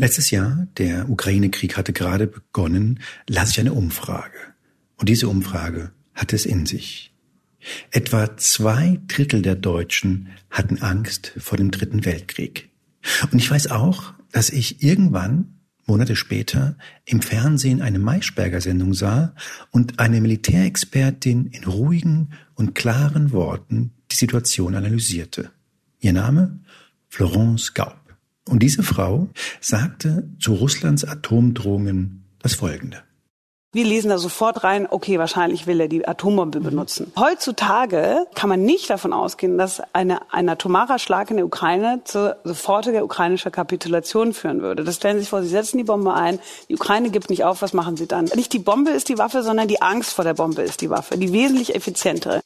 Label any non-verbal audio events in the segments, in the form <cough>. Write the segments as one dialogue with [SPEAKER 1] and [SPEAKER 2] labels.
[SPEAKER 1] Letztes Jahr, der Ukraine-Krieg hatte gerade begonnen, las ich eine Umfrage. Und diese Umfrage hat es in sich. Etwa zwei Drittel der Deutschen hatten Angst vor dem Dritten Weltkrieg. Und ich weiß auch, dass ich irgendwann, Monate später, im Fernsehen eine Maischberger-Sendung sah und eine Militärexpertin in ruhigen und klaren Worten die Situation analysierte. Ihr Name? Florence Gaub. Und diese Frau sagte zu Russlands Atomdrohungen das Folgende.
[SPEAKER 2] Wir lesen da sofort rein, okay, wahrscheinlich will er die Atombombe benutzen. Heutzutage kann man nicht davon ausgehen, dass eine, ein atomarer Schlag in der Ukraine zur sofortiger ukrainischer Kapitulation führen würde. Das stellen Sie sich vor, Sie setzen die Bombe ein, die Ukraine gibt nicht auf, was machen Sie dann? Nicht die Bombe ist die Waffe, sondern die Angst vor der Bombe ist die Waffe, die wesentlich effizientere.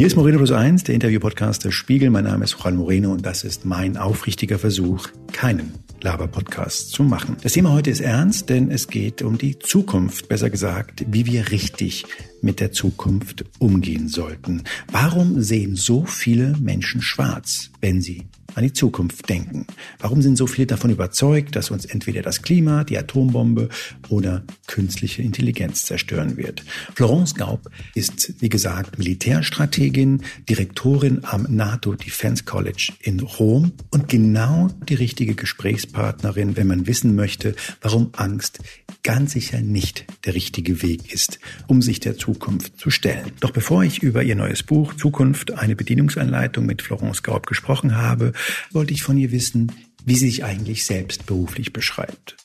[SPEAKER 1] Hier ist Moreno Plus Eins, der Interview-Podcast des Spiegel. Mein Name ist Juan Moreno und das ist mein aufrichtiger Versuch, keinen Laber-Podcast zu machen. Das Thema heute ist ernst, denn es geht um die Zukunft, besser gesagt, wie wir richtig mit der Zukunft umgehen sollten. Warum sehen so viele Menschen schwarz, wenn sie an die Zukunft denken? Warum sind so viele davon überzeugt, dass uns entweder das Klima, die Atombombe oder künstliche Intelligenz zerstören wird? Florence Gaub ist, wie gesagt, Militärstrategin, Direktorin am NATO Defense College in Rom und genau die richtige Gesprächspartnerin, wenn man wissen möchte, warum Angst ganz sicher nicht der richtige Weg ist, um sich der Zukunft zu stellen. Doch bevor ich über ihr neues Buch Zukunft, eine Bedienungsanleitung mit Florence Gaub gesprochen habe, wollte ich von ihr wissen, wie sie sich eigentlich selbst beruflich beschreibt.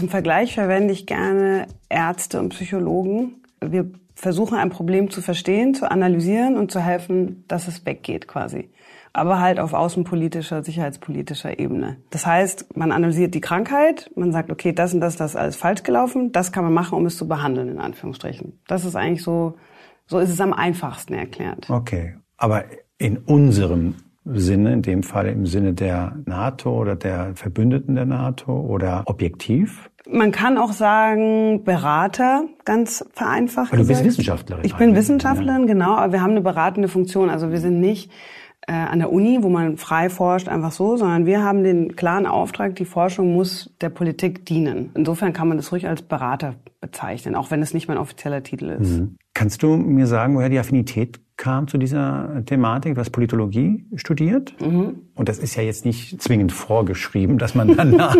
[SPEAKER 2] Zum Vergleich verwende ich gerne Ärzte und Psychologen. Wir versuchen ein Problem zu verstehen, zu analysieren und zu helfen, dass es weggeht quasi. Aber halt auf außenpolitischer, sicherheitspolitischer Ebene. Das heißt, man analysiert die Krankheit, man sagt, okay, das und das, das ist alles falsch gelaufen, das kann man machen, um es zu behandeln, in Anführungsstrichen. Das ist eigentlich so, so ist es am einfachsten erklärt.
[SPEAKER 1] Okay. Aber in unserem Sinne, in dem Fall im Sinne der NATO oder der Verbündeten der NATO oder objektiv?
[SPEAKER 2] Man kann auch sagen Berater, ganz vereinfacht.
[SPEAKER 1] Aber du bist Wissenschaftlerin.
[SPEAKER 2] Ich bin Wissenschaftlerin, ja. genau, aber wir haben eine beratende Funktion. Also wir sind nicht äh, an der Uni, wo man frei forscht, einfach so, sondern wir haben den klaren Auftrag, die Forschung muss der Politik dienen. Insofern kann man das ruhig als Berater bezeichnen, auch wenn es nicht mein offizieller Titel ist.
[SPEAKER 1] Mhm. Kannst du mir sagen, woher die Affinität kam zu dieser Thematik? Du hast Politologie studiert mhm. und das ist ja jetzt nicht zwingend vorgeschrieben, dass man danach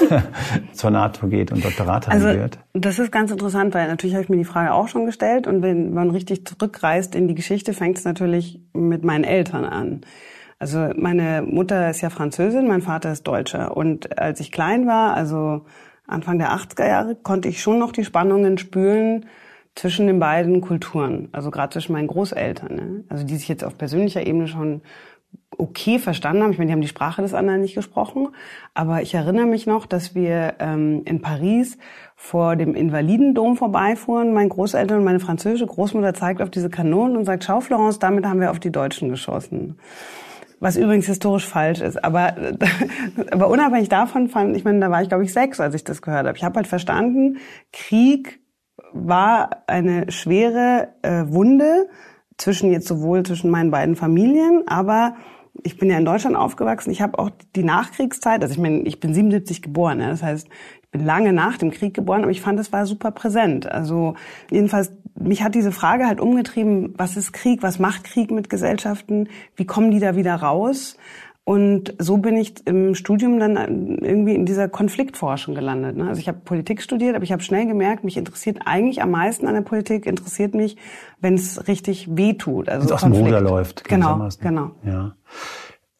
[SPEAKER 1] <laughs> zur NATO geht und Doktorat
[SPEAKER 2] also,
[SPEAKER 1] wird.
[SPEAKER 2] Das ist ganz interessant, weil natürlich habe ich mir die Frage auch schon gestellt und wenn man richtig zurückreist in die Geschichte, fängt es natürlich mit meinen Eltern an. Also meine Mutter ist ja Französin, mein Vater ist Deutscher und als ich klein war, also Anfang der 80er Jahre, konnte ich schon noch die Spannungen spüren, zwischen den beiden Kulturen, also gerade zwischen meinen Großeltern, ne? also die sich jetzt auf persönlicher Ebene schon okay verstanden haben. Ich meine, die haben die Sprache des anderen nicht gesprochen, aber ich erinnere mich noch, dass wir ähm, in Paris vor dem Invalidendom vorbeifuhren. Mein Großeltern und meine französische Großmutter zeigt auf diese Kanonen und sagt, schau Florence, damit haben wir auf die Deutschen geschossen. Was übrigens historisch falsch ist. Aber, <laughs> aber unabhängig davon fand, ich meine, da war ich glaube ich sechs, als ich das gehört habe. Ich habe halt verstanden, Krieg war eine schwere äh, Wunde zwischen jetzt sowohl zwischen meinen beiden Familien, aber ich bin ja in Deutschland aufgewachsen. Ich habe auch die Nachkriegszeit, also ich meine, ich bin 77 geboren, ja, das heißt, ich bin lange nach dem Krieg geboren, aber ich fand, es war super präsent. Also jedenfalls, mich hat diese Frage halt umgetrieben, was ist Krieg, was macht Krieg mit Gesellschaften, wie kommen die da wieder raus? Und so bin ich im Studium dann irgendwie in dieser Konfliktforschung gelandet. Ne? Also ich habe Politik studiert, aber ich habe schnell gemerkt, mich interessiert eigentlich am meisten an der Politik, interessiert mich, wenn es richtig weh tut.
[SPEAKER 1] Also Wenn's aus dem Ruder läuft.
[SPEAKER 2] Genau, genau.
[SPEAKER 1] Ja.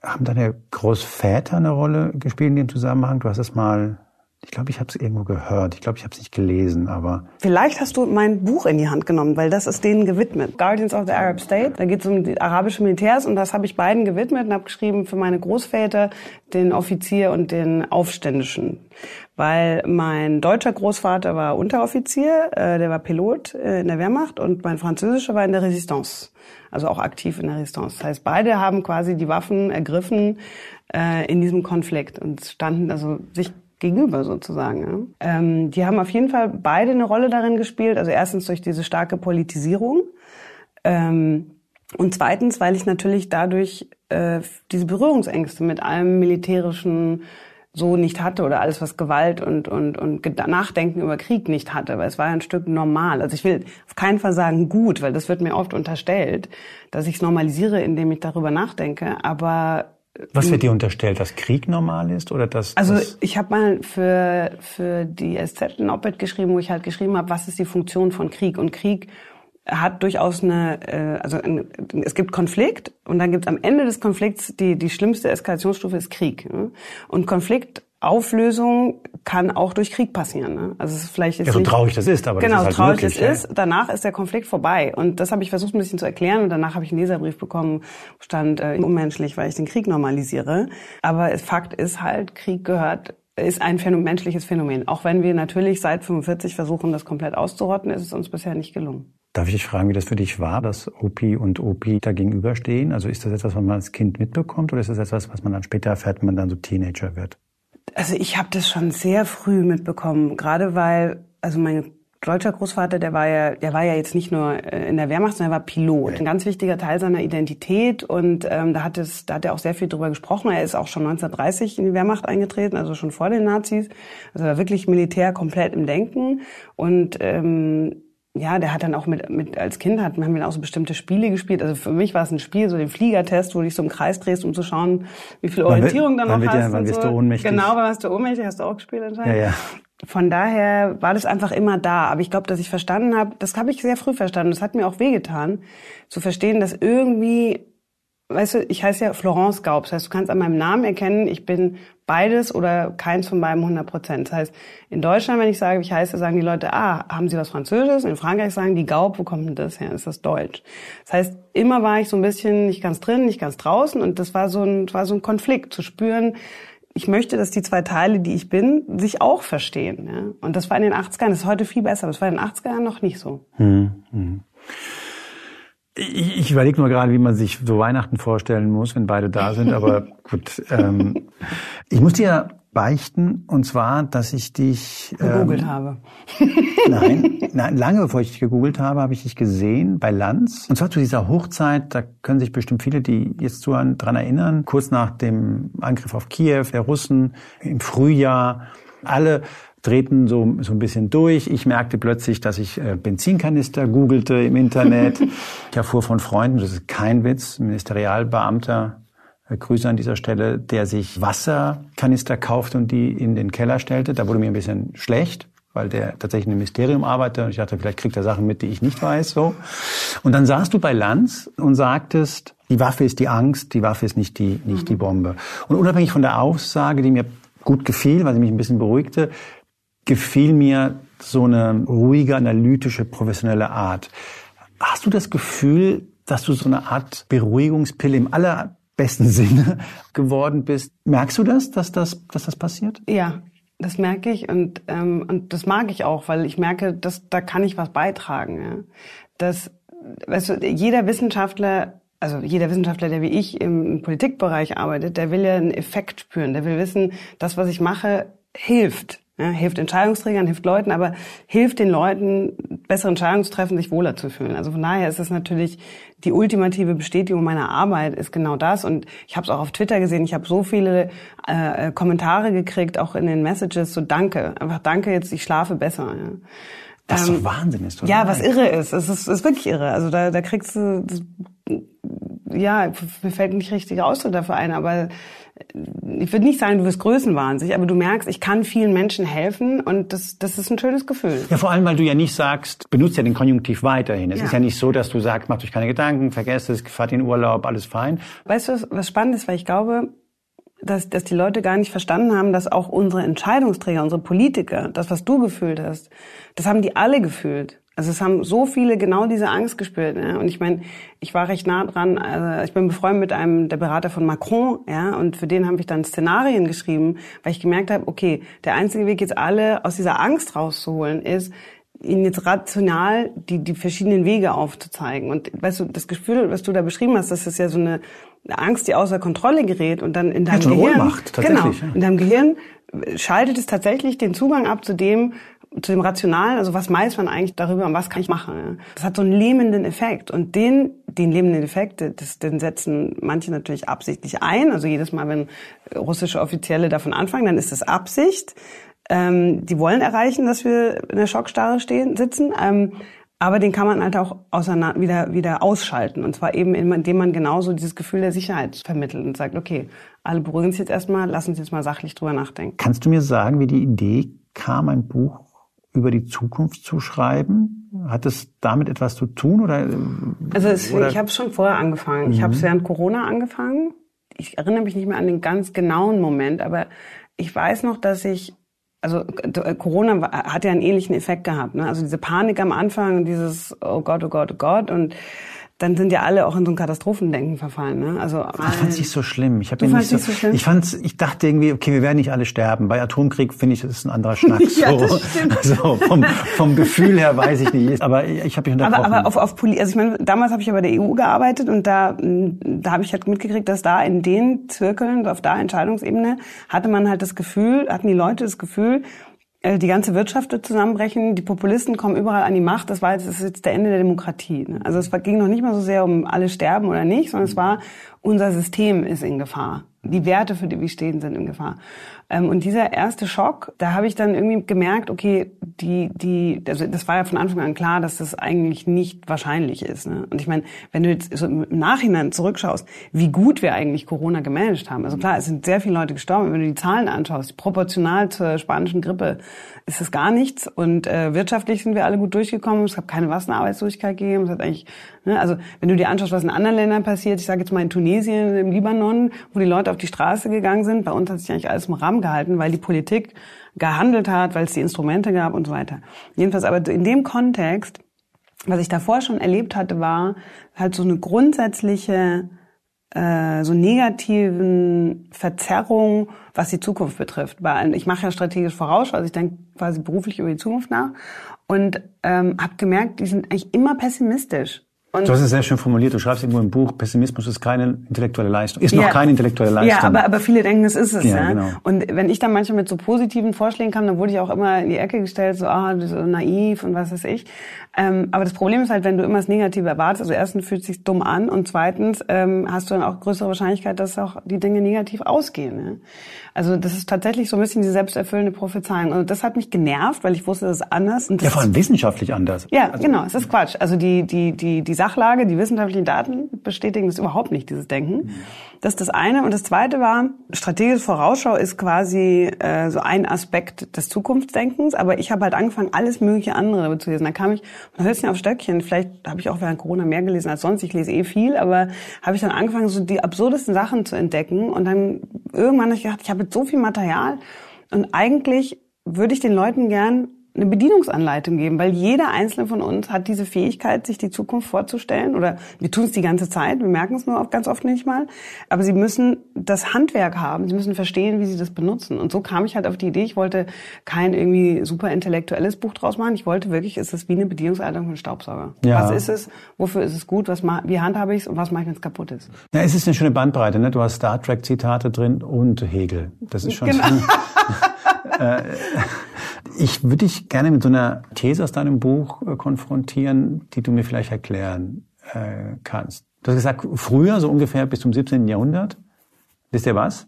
[SPEAKER 1] Haben deine Großväter eine Rolle gespielt in dem Zusammenhang? Du hast es mal ich glaube, ich habe es irgendwo gehört. Ich glaube, ich habe es nicht gelesen, aber.
[SPEAKER 2] Vielleicht hast du mein Buch in die Hand genommen, weil das ist denen gewidmet. Guardians of the Arab State. Da geht es um die arabischen Militärs und das habe ich beiden gewidmet und habe geschrieben für meine Großväter, den Offizier und den Aufständischen. Weil mein deutscher Großvater war Unteroffizier, äh, der war Pilot äh, in der Wehrmacht und mein französischer war in der Resistance. Also auch aktiv in der Resistance. Das heißt, beide haben quasi die Waffen ergriffen äh, in diesem Konflikt und standen also sich gegenüber sozusagen. Ähm, die haben auf jeden Fall beide eine Rolle darin gespielt. Also erstens durch diese starke Politisierung ähm, und zweitens, weil ich natürlich dadurch äh, diese Berührungsängste mit allem militärischen so nicht hatte oder alles, was Gewalt und, und, und Nachdenken über Krieg nicht hatte, weil es war ja ein Stück normal. Also ich will auf keinen Fall sagen gut, weil das wird mir oft unterstellt, dass ich es normalisiere, indem ich darüber nachdenke, aber
[SPEAKER 1] was wird dir unterstellt, dass Krieg normal ist oder dass?
[SPEAKER 2] Also ich habe mal für für die SZ ein Op-Ed geschrieben, wo ich halt geschrieben habe, was ist die Funktion von Krieg und Krieg hat durchaus eine, äh, also ein, es gibt Konflikt und dann gibt es am Ende des Konflikts die die schlimmste Eskalationsstufe ist Krieg und Konfliktauflösung kann auch durch Krieg passieren. Ne? Also es ist vielleicht jetzt
[SPEAKER 1] ja, so
[SPEAKER 2] nicht,
[SPEAKER 1] traurig das ist, aber
[SPEAKER 2] genau
[SPEAKER 1] das ist halt
[SPEAKER 2] traurig
[SPEAKER 1] möglich,
[SPEAKER 2] es ist. Danach ist der Konflikt vorbei und das habe ich versucht ein bisschen zu erklären und danach habe ich einen Leserbrief bekommen, stand äh, unmenschlich, weil ich den Krieg normalisiere. Aber Fakt ist halt, Krieg gehört ist ein Phänomen, menschliches Phänomen. Auch wenn wir natürlich seit 45 versuchen, das komplett auszurotten, ist es uns bisher nicht gelungen.
[SPEAKER 1] Darf ich dich fragen, wie das für dich war, dass Opi und Opi da gegenüberstehen? Also ist das etwas, was man als Kind mitbekommt oder ist das etwas, was man dann später erfährt, wenn man dann so Teenager wird?
[SPEAKER 2] Also ich habe das schon sehr früh mitbekommen, gerade weil, also mein deutscher Großvater, der war ja, der war ja jetzt nicht nur äh, in der Wehrmacht, sondern er war Pilot. Ein ganz wichtiger Teil seiner Identität und ähm, da hat es, da hat er auch sehr viel drüber gesprochen. Er ist auch schon 1930 in die Wehrmacht eingetreten, also schon vor den Nazis. Also war wirklich Militär komplett im Denken und ähm, ja, der hat dann auch mit, mit als Kind hat, haben wir auch so bestimmte Spiele gespielt. Also für mich war es ein Spiel, so den Fliegertest, wo du dich so im Kreis drehst, um zu schauen, wie viel Orientierung dann noch hast.
[SPEAKER 1] Ja, wann wirst
[SPEAKER 2] so.
[SPEAKER 1] du ohnmächtig?
[SPEAKER 2] Genau, wann wirst du ohnmächtig, hast du auch gespielt anscheinend.
[SPEAKER 1] Ja, ja.
[SPEAKER 2] Von daher war das einfach immer da. Aber ich glaube, dass ich verstanden habe, das habe ich sehr früh verstanden. Das hat mir auch wehgetan, zu verstehen, dass irgendwie weißt du, ich heiße ja Florence Gaub. Das heißt, du kannst an meinem Namen erkennen, ich bin beides oder keins von beiden 100 Prozent. Das heißt, in Deutschland, wenn ich sage, ich heiße, sagen die Leute, ah, haben Sie was Französisches? In Frankreich sagen die Gaub, wo kommt denn das her? Ist das Deutsch? Das heißt, immer war ich so ein bisschen nicht ganz drin, nicht ganz draußen und das war so ein, war so ein Konflikt zu spüren. Ich möchte, dass die zwei Teile, die ich bin, sich auch verstehen. Ja? Und das war in den 80ern, das ist heute viel besser, aber das war in den 80ern noch nicht so.
[SPEAKER 1] Hm, hm. Ich, ich überlege nur gerade, wie man sich so Weihnachten vorstellen muss, wenn beide da sind. Aber <laughs> gut, ähm, ich muss dir beichten, und zwar, dass ich dich
[SPEAKER 2] gegoogelt ähm, habe. <laughs>
[SPEAKER 1] nein, <laughs> nein, lange bevor ich dich gegoogelt habe, habe ich dich gesehen bei Lanz. Und zwar zu dieser Hochzeit, da können sich bestimmt viele, die jetzt zuhören, dran erinnern, kurz nach dem Angriff auf Kiew der Russen im Frühjahr. Alle drehten so, so ein bisschen durch. Ich merkte plötzlich, dass ich äh, Benzinkanister googelte im Internet. <laughs> ich erfuhr von Freunden, das ist kein Witz, Ministerialbeamter, äh, Grüße an dieser Stelle, der sich Wasserkanister kaufte und die in den Keller stellte. Da wurde mir ein bisschen schlecht, weil der tatsächlich in einem Ministerium arbeitet und ich dachte, vielleicht kriegt er Sachen mit, die ich nicht weiß, so. Und dann saßt du bei Lanz und sagtest, die Waffe ist die Angst, die Waffe ist nicht die, nicht die mhm. Bombe. Und unabhängig von der Aussage, die mir gut gefiel, weil sie mich ein bisschen beruhigte, gefiel mir so eine ruhige, analytische, professionelle Art. Hast du das Gefühl, dass du so eine Art Beruhigungspille im allerbesten <laughs> Sinne geworden bist? Merkst du das, dass das, dass das passiert?
[SPEAKER 2] Ja, das merke ich und, ähm, und das mag ich auch, weil ich merke, dass da kann ich was beitragen. Ja? Dass, weißt du, jeder Wissenschaftler also jeder Wissenschaftler, der wie ich im Politikbereich arbeitet, der will ja einen Effekt spüren. Der will wissen, das, was ich mache, hilft. Ja, hilft Entscheidungsträgern, hilft Leuten, aber hilft den Leuten, bessere Entscheidungen zu treffen, sich wohler zu fühlen. Also von daher ist es natürlich die ultimative Bestätigung meiner Arbeit ist genau das. Und ich habe es auch auf Twitter gesehen. Ich habe so viele äh, Kommentare gekriegt, auch in den Messages. So Danke, einfach Danke. Jetzt ich schlafe besser. Ja.
[SPEAKER 1] Was ähm, doch Wahnsinn ist, oder?
[SPEAKER 2] Ja, was irre ist. Es ist, ist wirklich irre. Also da, da kriegst du, das, ja, mir fällt nicht richtiger Ausdruck dafür ein, aber ich würde nicht sagen, du wirst größenwahnsinnig, aber du merkst, ich kann vielen Menschen helfen und das, das ist ein schönes Gefühl.
[SPEAKER 1] Ja, vor allem, weil du ja nicht sagst, benutzt ja den Konjunktiv weiterhin. Es ja. ist ja nicht so, dass du sagst, macht euch keine Gedanken, vergesst es, fahrt in Urlaub, alles fein.
[SPEAKER 2] Weißt du, was, was spannend ist, weil ich glaube, dass, dass die Leute gar nicht verstanden haben, dass auch unsere Entscheidungsträger, unsere Politiker, das, was du gefühlt hast, das haben die alle gefühlt. Also es haben so viele genau diese Angst gespürt. Ne? Und ich meine, ich war recht nah dran. Also ich bin befreundet mit einem der Berater von Macron, ja, und für den habe ich dann Szenarien geschrieben, weil ich gemerkt habe, okay, der einzige Weg, jetzt alle aus dieser Angst rauszuholen, ist, ihnen jetzt rational die, die verschiedenen Wege aufzuzeigen. Und weißt du, das Gefühl, was du da beschrieben hast, das ist ja so eine Angst, die außer Kontrolle gerät und dann in deinem
[SPEAKER 1] ja,
[SPEAKER 2] Gehirn,
[SPEAKER 1] Ohnmacht, tatsächlich,
[SPEAKER 2] genau, in deinem Gehirn schaltet es tatsächlich den Zugang ab zu dem, zu dem Rationalen, also was weiß man eigentlich darüber und was kann ich machen. Das hat so einen lähmenden Effekt und den, den lähmenden Effekt, das, den setzen manche natürlich absichtlich ein. Also jedes Mal, wenn russische Offizielle davon anfangen, dann ist das Absicht. Ähm, die wollen erreichen, dass wir in der Schockstarre stehen, sitzen. Ähm, aber den kann man halt auch auseinander, wieder, wieder ausschalten. Und zwar eben, indem man genauso dieses Gefühl der Sicherheit vermittelt und sagt, okay, alle beruhigen sich jetzt erstmal, lassen uns jetzt mal sachlich drüber nachdenken.
[SPEAKER 1] Kannst du mir sagen, wie die Idee kam, ein Buch über die Zukunft zu schreiben? Hat es damit etwas zu tun oder?
[SPEAKER 2] Also es, oder? ich habe es schon vorher angefangen. Mhm. Ich habe es während Corona angefangen. Ich erinnere mich nicht mehr an den ganz genauen Moment, aber ich weiß noch, dass ich also äh, Corona hat ja einen ähnlichen Effekt gehabt. Ne? Also diese Panik am Anfang, dieses Oh Gott, oh Gott, oh Gott und dann sind ja alle auch in so ein Katastrophendenken verfallen. Ne? Also
[SPEAKER 1] ich fand es nicht so schlimm. Ich habe nicht so, so schlimm? Ich fand's, ich dachte irgendwie, okay, wir werden nicht alle sterben. Bei Atomkrieg finde ich, das ist ein anderer Schnack. <laughs> ja, so. stimmt. Also vom, vom Gefühl her weiß ich nicht. Aber ich habe mich unterbrochen.
[SPEAKER 2] Aber, aber auf, auf Poli also ich meine, damals habe ich ja bei der EU gearbeitet und da, da habe ich halt mitgekriegt, dass da in den Zirkeln, auf der Entscheidungsebene, hatte man halt das Gefühl, hatten die Leute das Gefühl, die ganze Wirtschaft wird zusammenbrechen, die Populisten kommen überall an die Macht, das war jetzt, das ist jetzt der Ende der Demokratie. Ne? Also es ging noch nicht mal so sehr um alle sterben oder nicht, sondern es war, unser System ist in Gefahr. Die Werte, für die wir stehen, sind in Gefahr. Ähm, und dieser erste Schock, da habe ich dann irgendwie gemerkt, okay, die, die, also das war ja von Anfang an klar, dass das eigentlich nicht wahrscheinlich ist. Ne? Und ich meine, wenn du jetzt so im Nachhinein zurückschaust, wie gut wir eigentlich Corona gemanagt haben. Also klar, es sind sehr viele Leute gestorben. Wenn du die Zahlen anschaust, proportional zur spanischen Grippe, ist es gar nichts. Und äh, wirtschaftlich sind wir alle gut durchgekommen. Es gab keine Massenarbeitslosigkeit gegeben. Es hat eigentlich, ne, also wenn du dir anschaust, was in anderen Ländern passiert, ich sage jetzt mal in Tunesien, im Libanon, wo die Leute auf die Straße gegangen sind, bei uns hat sich eigentlich alles im Rahmen gehalten, weil die Politik gehandelt hat, weil es die Instrumente gab und so weiter. Jedenfalls aber in dem Kontext, was ich davor schon erlebt hatte, war halt so eine grundsätzliche äh, so negativen Verzerrung, was die Zukunft betrifft. Weil ich mache ja strategisch Vorausschau, also ich denke quasi beruflich über die Zukunft nach und ähm, habe gemerkt, die sind eigentlich immer pessimistisch.
[SPEAKER 1] Und du hast es sehr schön formuliert. Du schreibst irgendwo im Buch, Pessimismus ist keine intellektuelle Leistung. Ist ja, noch keine intellektuelle Leistung.
[SPEAKER 2] Ja, aber, aber viele denken, es ist es. Ja, ja. Genau. Und wenn ich dann manchmal mit so positiven Vorschlägen kam, dann wurde ich auch immer in die Ecke gestellt, so, ah, so naiv und was weiß ich. Ähm, aber das Problem ist halt, wenn du immer das Negative erwartest, also erstens fühlt es sich dumm an und zweitens ähm, hast du dann auch größere Wahrscheinlichkeit, dass auch die Dinge negativ ausgehen. Ne? Also das ist tatsächlich so ein bisschen die selbsterfüllende Prophezeiung. Und das hat mich genervt, weil ich wusste, das ist anders.
[SPEAKER 1] Und ja, vor allem wissenschaftlich anders.
[SPEAKER 2] Ja, also, genau, es ist Quatsch. Also die, die, die, die Sachlage, die wissenschaftlichen Daten bestätigen das überhaupt nicht, dieses Denken. Mhm. Das ist das eine. Und das zweite war, strategische Vorausschau ist quasi äh, so ein Aspekt des Zukunftsdenkens. Aber ich habe halt angefangen, alles mögliche andere zu lesen. Da kam ich von Hölzchen auf Stöckchen. Vielleicht habe ich auch während Corona mehr gelesen als sonst. Ich lese eh viel. Aber habe ich dann angefangen, so die absurdesten Sachen zu entdecken. Und dann irgendwann habe ich gedacht, ich habe jetzt so viel Material. Und eigentlich würde ich den Leuten gern eine Bedienungsanleitung geben, weil jeder einzelne von uns hat diese Fähigkeit, sich die Zukunft vorzustellen. Oder wir tun es die ganze Zeit, wir merken es nur ganz oft nicht mal. Aber sie müssen das Handwerk haben, sie müssen verstehen, wie sie das benutzen. Und so kam ich halt auf die Idee, ich wollte kein irgendwie super intellektuelles Buch draus machen. Ich wollte wirklich, ist es wie eine Bedienungsanleitung für einen Staubsauger. Ja. Was ist es? Wofür ist es gut? Was wie handhabe ich es? Und was mache ich, wenn es kaputt ist?
[SPEAKER 1] Ja, es ist eine schöne Bandbreite. Ne? Du hast Star Trek Zitate drin und Hegel. Das ist schon. Genau. <laughs> Äh, ich würde dich gerne mit so einer These aus deinem Buch äh, konfrontieren, die du mir vielleicht erklären äh, kannst. Du hast gesagt, früher, so ungefähr bis zum 17. Jahrhundert, wisst ihr was?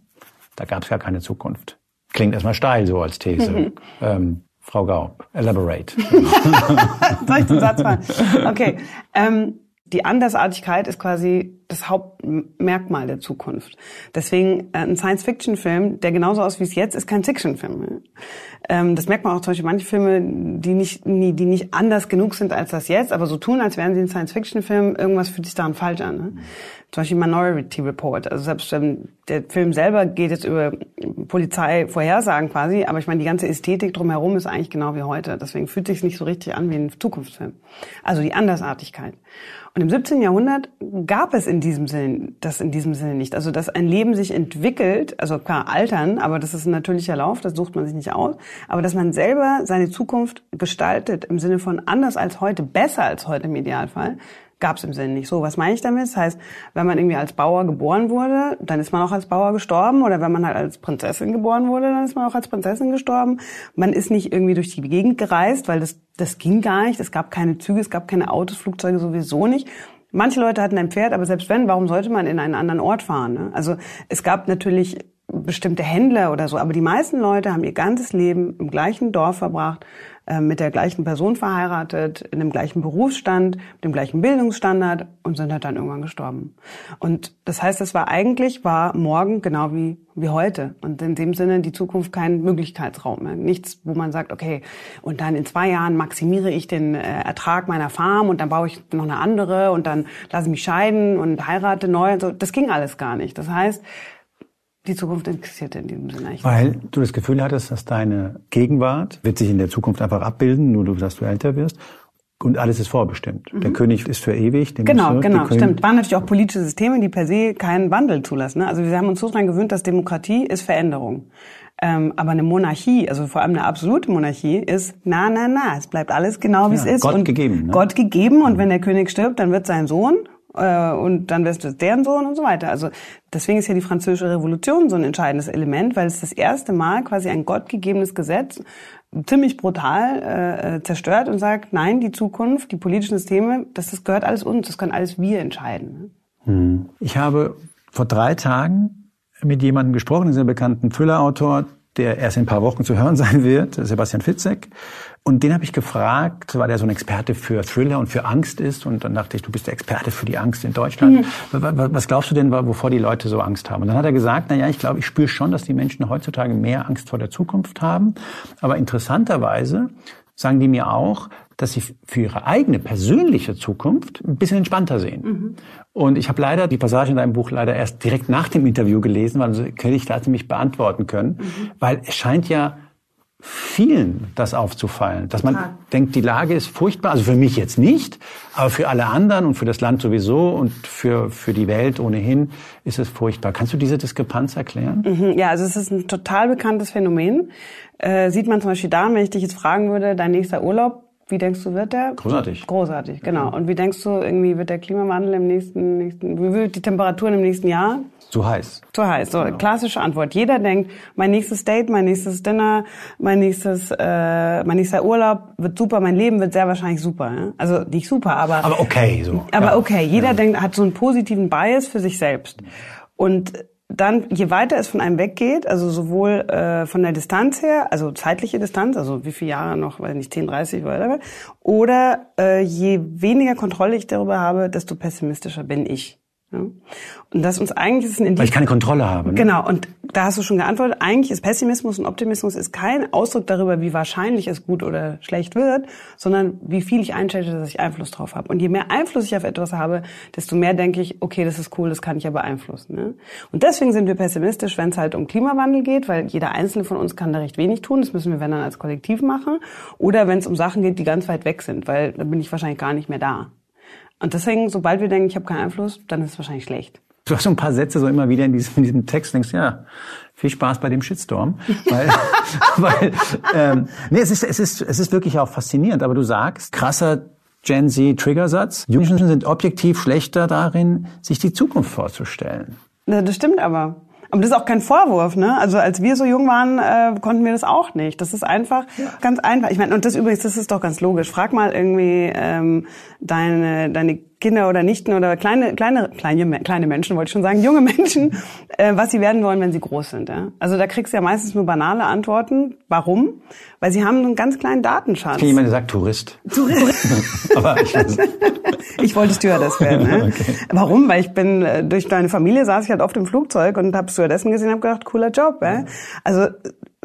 [SPEAKER 1] Da gab es ja keine Zukunft. Klingt erstmal steil so als These. Mhm. <laughs> Ähm, Frau Gaub, elaborate. <laughs>
[SPEAKER 2] Soll ich den Satz mal? Okay. Ähm, die Andersartigkeit ist quasi das Hauptmerkmal der Zukunft. Deswegen äh, ein Science-Fiction-Film, der genauso aussieht wie es jetzt ist, kein Fiction-Film. Ähm, das merkt man auch zum Beispiel manche Filme, die nicht, die nicht anders genug sind als das jetzt, aber so tun, als wären sie ein Science-Fiction-Film. Irgendwas fühlt sich daran falsch an. Ne? Zum Beispiel Minority Report. Also selbst ähm, der Film selber geht jetzt über Polizeivorhersagen quasi, aber ich meine, die ganze Ästhetik drumherum ist eigentlich genau wie heute. Deswegen fühlt sich nicht so richtig an wie ein Zukunftsfilm. Also die Andersartigkeit. Und im 17. Jahrhundert gab es in diesem Sinne, das in diesem Sinne nicht. Also, dass ein Leben sich entwickelt, also klar altern, aber das ist ein natürlicher Lauf, das sucht man sich nicht aus. Aber dass man selber seine Zukunft gestaltet im Sinne von anders als heute, besser als heute im Idealfall, gab es im Sinne nicht. So, was meine ich damit? Das heißt, wenn man irgendwie als Bauer geboren wurde, dann ist man auch als Bauer gestorben. Oder wenn man halt als Prinzessin geboren wurde, dann ist man auch als Prinzessin gestorben. Man ist nicht irgendwie durch die Gegend gereist, weil das, das ging gar nicht. Es gab keine Züge, es gab keine Autos, Flugzeuge sowieso nicht. Manche Leute hatten ein Pferd, aber selbst wenn, warum sollte man in einen anderen Ort fahren? Ne? Also es gab natürlich bestimmte Händler oder so, aber die meisten Leute haben ihr ganzes Leben im gleichen Dorf verbracht, mit der gleichen Person verheiratet, in dem gleichen Berufsstand, mit dem gleichen Bildungsstandard und sind halt dann irgendwann gestorben. Und das heißt, es war eigentlich, war morgen genau wie, wie heute. Und in dem Sinne die Zukunft kein Möglichkeitsraum mehr. Nichts, wo man sagt, okay, und dann in zwei Jahren maximiere ich den äh, Ertrag meiner Farm und dann baue ich noch eine andere und dann lasse ich mich scheiden und heirate neu. Also das ging alles gar nicht. Das heißt, die Zukunft interessiert in diesem Sinne
[SPEAKER 1] nicht. Weil du das Gefühl hattest, dass deine Gegenwart wird sich in der Zukunft einfach abbilden, nur dass du älter wirst. Und alles ist vorbestimmt. Mhm. Der König ist für ewig.
[SPEAKER 2] genau, genau, stimmt. Waren natürlich auch politische Systeme, die per se keinen Wandel zulassen. Ne? Also wir haben uns so dran gewöhnt, dass Demokratie ist Veränderung. Ähm, aber eine Monarchie, also vor allem eine absolute Monarchie, ist na, na, na. Es bleibt alles genau, wie ja, es ist.
[SPEAKER 1] Gott und gegeben. Ne?
[SPEAKER 2] Gott gegeben. Und mhm. wenn der König stirbt, dann wird sein Sohn äh, und dann wirst du deren Sohn und so weiter. Also deswegen ist ja die französische Revolution so ein entscheidendes Element, weil es das erste Mal quasi ein gottgegebenes Gesetz ziemlich brutal äh, zerstört und sagt, nein, die Zukunft, die politischen Systeme, das, das gehört alles uns, das können alles wir entscheiden.
[SPEAKER 1] Hm. Ich habe vor drei Tagen mit jemandem gesprochen, ein bekannten Thriller-Autor, der erst in ein paar Wochen zu hören <laughs> sein wird, Sebastian Fitzek. Und den habe ich gefragt, weil er so ein Experte für Thriller und für Angst ist. Und dann dachte ich, du bist der Experte für die Angst in Deutschland. Mhm. Was glaubst du denn, wovor die Leute so Angst haben? Und dann hat er gesagt, na ja, ich glaube, ich spüre schon, dass die Menschen heutzutage mehr Angst vor der Zukunft haben. Aber interessanterweise sagen die mir auch, dass sie für ihre eigene persönliche Zukunft ein bisschen entspannter sehen. Mhm. Und ich habe leider die Passage in deinem Buch leider erst direkt nach dem Interview gelesen, weil so hätte ich das nämlich beantworten können, mhm. weil es scheint ja vielen das aufzufallen, dass man ja. denkt, die Lage ist furchtbar, also für mich jetzt nicht, aber für alle anderen und für das Land sowieso und für, für die Welt ohnehin ist es furchtbar. Kannst du diese Diskrepanz erklären?
[SPEAKER 2] Mhm, ja, also es ist ein total bekanntes Phänomen. Äh, sieht man zum Beispiel da, wenn ich dich jetzt fragen würde, dein nächster Urlaub, wie denkst du, wird der?
[SPEAKER 1] Großartig.
[SPEAKER 2] Großartig, genau. Und wie denkst du, irgendwie wird der Klimawandel im nächsten, nächsten wie wird die Temperaturen im nächsten Jahr?
[SPEAKER 1] Zu heiß.
[SPEAKER 2] Zu heiß. So, genau. klassische Antwort. Jeder denkt, mein nächstes Date, mein nächstes Dinner, mein nächstes, äh, mein nächster Urlaub wird super, mein Leben wird sehr wahrscheinlich super. Ja? Also nicht super, aber.
[SPEAKER 1] Aber okay, so.
[SPEAKER 2] Aber ja. okay. Jeder ja. denkt, hat so einen positiven Bias für sich selbst. Und dann, je weiter es von einem weggeht, also sowohl äh, von der Distanz her, also zeitliche Distanz, also wie viele Jahre noch, weiß nicht, 10, 30 oder oder äh, je weniger Kontrolle ich darüber habe, desto pessimistischer bin ich. Ja? Und das uns eigentlich ist ein
[SPEAKER 1] Indiz Weil ich keine Kontrolle habe. Ne?
[SPEAKER 2] Genau, und da hast du schon geantwortet, eigentlich ist Pessimismus und Optimismus ist kein Ausdruck darüber, wie wahrscheinlich es gut oder schlecht wird, sondern wie viel ich einschätze, dass ich Einfluss drauf habe. Und je mehr Einfluss ich auf etwas habe, desto mehr denke ich, okay, das ist cool, das kann ich ja beeinflussen. Ne? Und deswegen sind wir pessimistisch, wenn es halt um Klimawandel geht, weil jeder Einzelne von uns kann da recht wenig tun, das müssen wir, wenn dann, als Kollektiv machen. Oder wenn es um Sachen geht, die ganz weit weg sind, weil dann bin ich wahrscheinlich gar nicht mehr da. Und deswegen, sobald wir denken, ich habe keinen Einfluss, dann ist es wahrscheinlich schlecht.
[SPEAKER 1] Du hast so ein paar Sätze so immer wieder in diesem, in diesem Text, denkst, ja, viel Spaß bei dem Shitstorm. weil, <laughs> weil ähm, nee, es ist, es, ist, es ist wirklich auch faszinierend, aber du sagst, krasser Gen Z Triggersatz, Jugendlichen sind objektiv schlechter darin, sich die Zukunft vorzustellen.
[SPEAKER 2] Das stimmt aber. Aber das ist auch kein Vorwurf, ne? Also als wir so jung waren, äh, konnten wir das auch nicht. Das ist einfach ja. ganz einfach. Ich meine, und das übrigens, das ist doch ganz logisch. Frag mal irgendwie ähm, deine deine Kinder oder Nichten oder kleine, kleine, kleine, kleine Menschen, wollte ich schon sagen, junge Menschen, <laughs> äh, was sie werden wollen, wenn sie groß sind. Ja? Also da kriegst du ja meistens nur banale Antworten. Warum? Weil sie haben einen ganz kleinen Datenschatz. Ich
[SPEAKER 1] jemand, der sagt Tourist.
[SPEAKER 2] Tourist. <laughs> Aber ich, <laughs> ich wollte Stewardess werden. Ne? Okay. Warum? Weil ich bin, äh, durch deine Familie saß ich halt oft im Flugzeug und habe Stewardessen gesehen und habe gedacht, cooler Job. Ja? Also